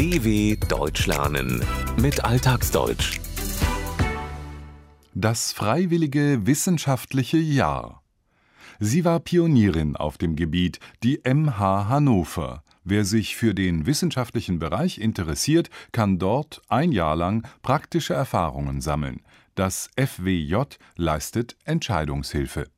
DW Deutsch lernen mit Alltagsdeutsch. Das freiwillige wissenschaftliche Jahr. Sie war Pionierin auf dem Gebiet, die MH Hannover. Wer sich für den wissenschaftlichen Bereich interessiert, kann dort ein Jahr lang praktische Erfahrungen sammeln. Das FWJ leistet Entscheidungshilfe.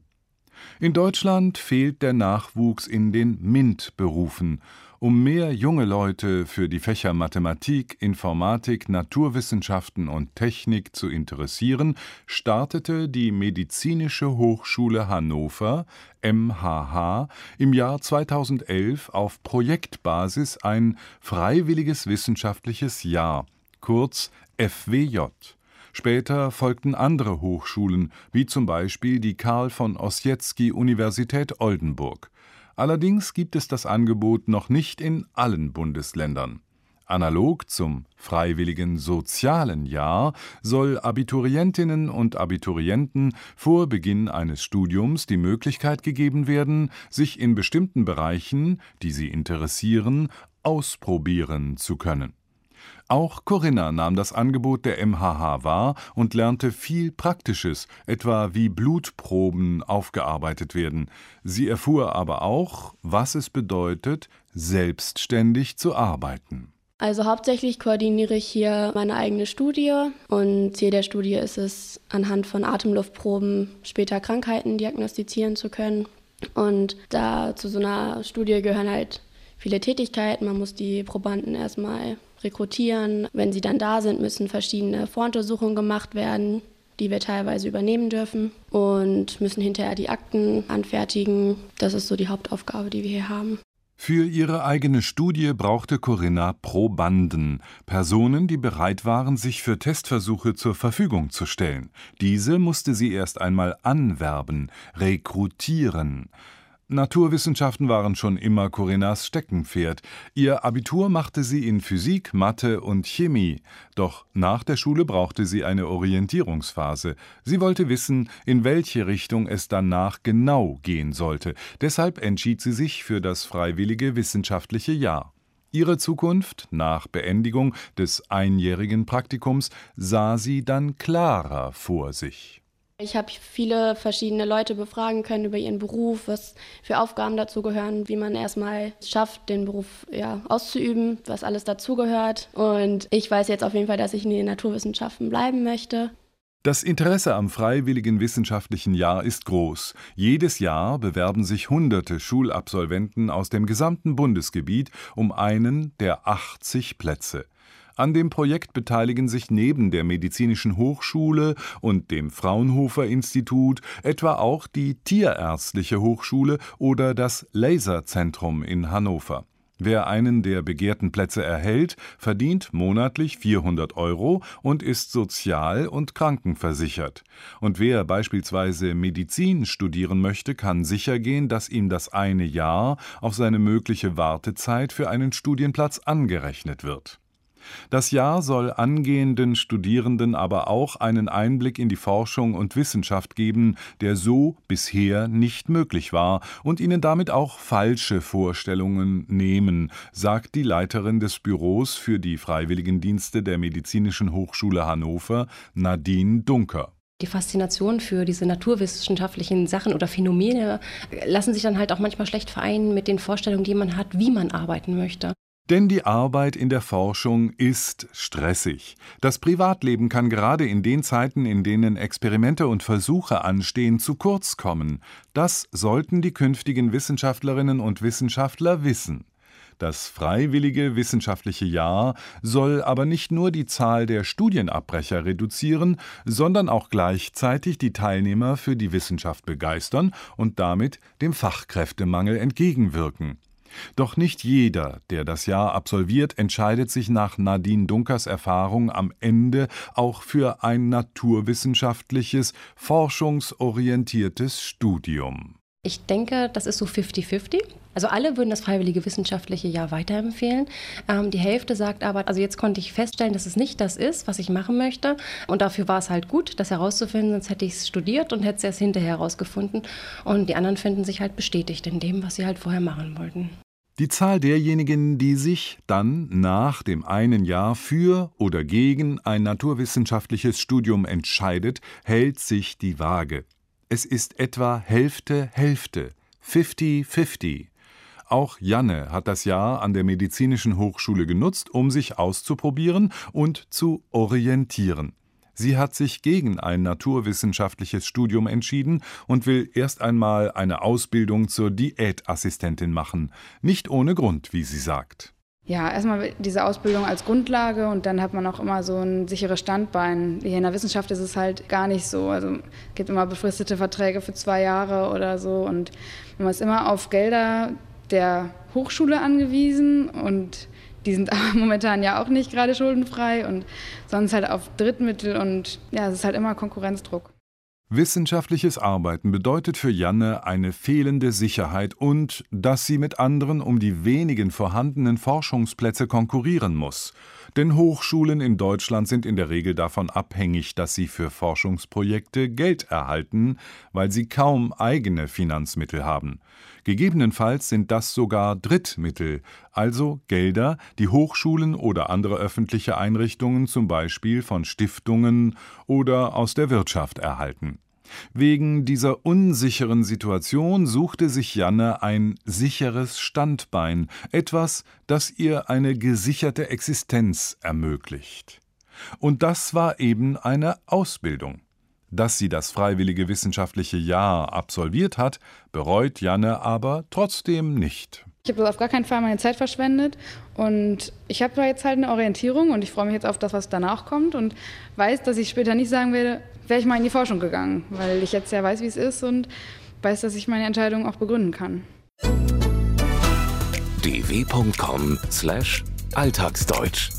In Deutschland fehlt der Nachwuchs in den MINT-Berufen. Um mehr junge Leute für die Fächer Mathematik, Informatik, Naturwissenschaften und Technik zu interessieren, startete die Medizinische Hochschule Hannover MHH im Jahr 2011 auf Projektbasis ein freiwilliges wissenschaftliches Jahr, kurz FWJ. Später folgten andere Hochschulen, wie zum Beispiel die Karl von Ossietzky Universität Oldenburg. Allerdings gibt es das Angebot noch nicht in allen Bundesländern. Analog zum freiwilligen sozialen Jahr soll Abiturientinnen und Abiturienten vor Beginn eines Studiums die Möglichkeit gegeben werden, sich in bestimmten Bereichen, die sie interessieren, ausprobieren zu können. Auch Corinna nahm das Angebot der MHH wahr und lernte viel Praktisches, etwa wie Blutproben aufgearbeitet werden. Sie erfuhr aber auch, was es bedeutet, selbstständig zu arbeiten. Also hauptsächlich koordiniere ich hier meine eigene Studie und Ziel der Studie ist es, anhand von Atemluftproben später Krankheiten diagnostizieren zu können. Und da zu so einer Studie gehören halt viele Tätigkeiten. Man muss die Probanden erstmal rekrutieren. Wenn sie dann da sind, müssen verschiedene Voruntersuchungen gemacht werden, die wir teilweise übernehmen dürfen und müssen hinterher die Akten anfertigen. Das ist so die Hauptaufgabe, die wir hier haben. Für ihre eigene Studie brauchte Corinna Probanden, Personen, die bereit waren, sich für Testversuche zur Verfügung zu stellen. Diese musste sie erst einmal anwerben, rekrutieren. Naturwissenschaften waren schon immer Corinnas Steckenpferd. Ihr Abitur machte sie in Physik, Mathe und Chemie. Doch nach der Schule brauchte sie eine Orientierungsphase. Sie wollte wissen, in welche Richtung es danach genau gehen sollte. Deshalb entschied sie sich für das freiwillige wissenschaftliche Jahr. Ihre Zukunft nach Beendigung des einjährigen Praktikums sah sie dann klarer vor sich. Ich habe viele verschiedene Leute befragen können über ihren Beruf, was für Aufgaben dazu gehören, wie man erstmal schafft, den Beruf ja, auszuüben, was alles dazugehört. Und ich weiß jetzt auf jeden Fall, dass ich in den Naturwissenschaften bleiben möchte. Das Interesse am freiwilligen wissenschaftlichen Jahr ist groß. Jedes Jahr bewerben sich hunderte Schulabsolventen aus dem gesamten Bundesgebiet um einen der 80 Plätze. An dem Projekt beteiligen sich neben der Medizinischen Hochschule und dem Fraunhofer Institut etwa auch die Tierärztliche Hochschule oder das Laserzentrum in Hannover. Wer einen der begehrten Plätze erhält, verdient monatlich 400 Euro und ist sozial- und krankenversichert. Und wer beispielsweise Medizin studieren möchte, kann sichergehen, dass ihm das eine Jahr auf seine mögliche Wartezeit für einen Studienplatz angerechnet wird. Das Jahr soll angehenden Studierenden aber auch einen Einblick in die Forschung und Wissenschaft geben, der so bisher nicht möglich war, und ihnen damit auch falsche Vorstellungen nehmen, sagt die Leiterin des Büros für die Freiwilligendienste der Medizinischen Hochschule Hannover, Nadine Dunker die Faszination für diese naturwissenschaftlichen Sachen oder Phänomene lassen sich dann halt auch manchmal schlecht vereinen mit den Vorstellungen, die man hat, wie man arbeiten möchte. Denn die Arbeit in der Forschung ist stressig. Das Privatleben kann gerade in den Zeiten, in denen Experimente und Versuche anstehen, zu kurz kommen. Das sollten die künftigen Wissenschaftlerinnen und Wissenschaftler wissen. Das freiwillige wissenschaftliche Jahr soll aber nicht nur die Zahl der Studienabbrecher reduzieren, sondern auch gleichzeitig die Teilnehmer für die Wissenschaft begeistern und damit dem Fachkräftemangel entgegenwirken. Doch nicht jeder, der das Jahr absolviert, entscheidet sich nach Nadine Dunkers Erfahrung am Ende auch für ein naturwissenschaftliches, forschungsorientiertes Studium. Ich denke, das ist so 50-50. Also alle würden das freiwillige wissenschaftliche Jahr weiterempfehlen. Ähm, die Hälfte sagt aber, also jetzt konnte ich feststellen, dass es nicht das ist, was ich machen möchte. Und dafür war es halt gut, das herauszufinden, sonst hätte ich es studiert und hätte es erst hinterher herausgefunden. Und die anderen finden sich halt bestätigt in dem, was sie halt vorher machen wollten. Die Zahl derjenigen, die sich dann nach dem einen Jahr für oder gegen ein naturwissenschaftliches Studium entscheidet, hält sich die Waage. Es ist etwa Hälfte Hälfte, 50-50. Auch Janne hat das Jahr an der Medizinischen Hochschule genutzt, um sich auszuprobieren und zu orientieren. Sie hat sich gegen ein naturwissenschaftliches Studium entschieden und will erst einmal eine Ausbildung zur Diätassistentin machen. Nicht ohne Grund, wie sie sagt. Ja, erstmal diese Ausbildung als Grundlage und dann hat man auch immer so ein sicheres Standbein. Hier in der Wissenschaft ist es halt gar nicht so. Also es gibt immer befristete Verträge für zwei Jahre oder so und man ist immer auf Gelder der Hochschule angewiesen und die sind aber momentan ja auch nicht gerade schuldenfrei und sonst halt auf Drittmittel und ja, es ist halt immer Konkurrenzdruck. Wissenschaftliches Arbeiten bedeutet für Janne eine fehlende Sicherheit und dass sie mit anderen um die wenigen vorhandenen Forschungsplätze konkurrieren muss. Denn Hochschulen in Deutschland sind in der Regel davon abhängig, dass sie für Forschungsprojekte Geld erhalten, weil sie kaum eigene Finanzmittel haben. Gegebenenfalls sind das sogar Drittmittel, also Gelder, die Hochschulen oder andere öffentliche Einrichtungen zum Beispiel von Stiftungen oder aus der Wirtschaft erhalten. Wegen dieser unsicheren Situation suchte sich Janne ein sicheres Standbein, etwas, das ihr eine gesicherte Existenz ermöglicht. Und das war eben eine Ausbildung. Dass sie das freiwillige wissenschaftliche Jahr absolviert hat, bereut Janne aber trotzdem nicht. Ich habe auf gar keinen Fall meine Zeit verschwendet und ich habe jetzt halt eine Orientierung und ich freue mich jetzt auf das, was danach kommt und weiß, dass ich später nicht sagen werde, wäre ich mal in die Forschung gegangen, weil ich jetzt ja weiß, wie es ist und weiß, dass ich meine Entscheidung auch begründen kann. dw.com/alltagsdeutsch